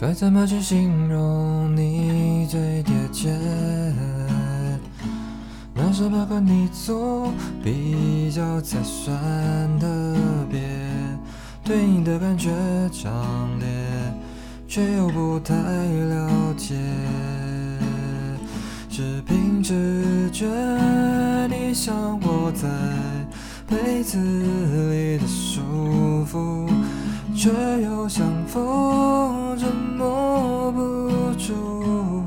该怎么去形容你最贴切？拿什么跟你做比较才算特别？对你的感觉强烈，却又不太了解。只凭直觉，你像窝在被子里的舒服，却又像风筝摸不住。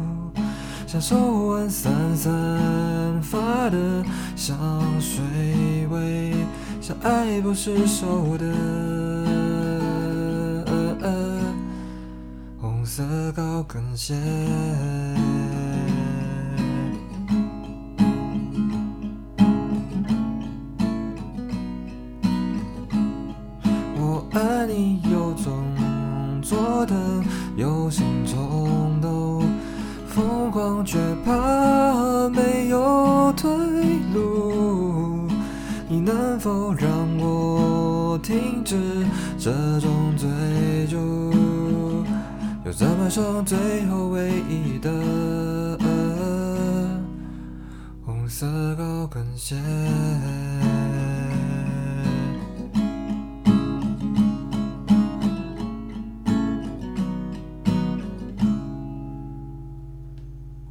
像手腕散散发的香水味，像爱不释手的红色高跟鞋。你有种做的有心冲动，疯狂却怕没有退路。你能否让我停止这种追逐？又怎么送最后唯一的红色高跟鞋？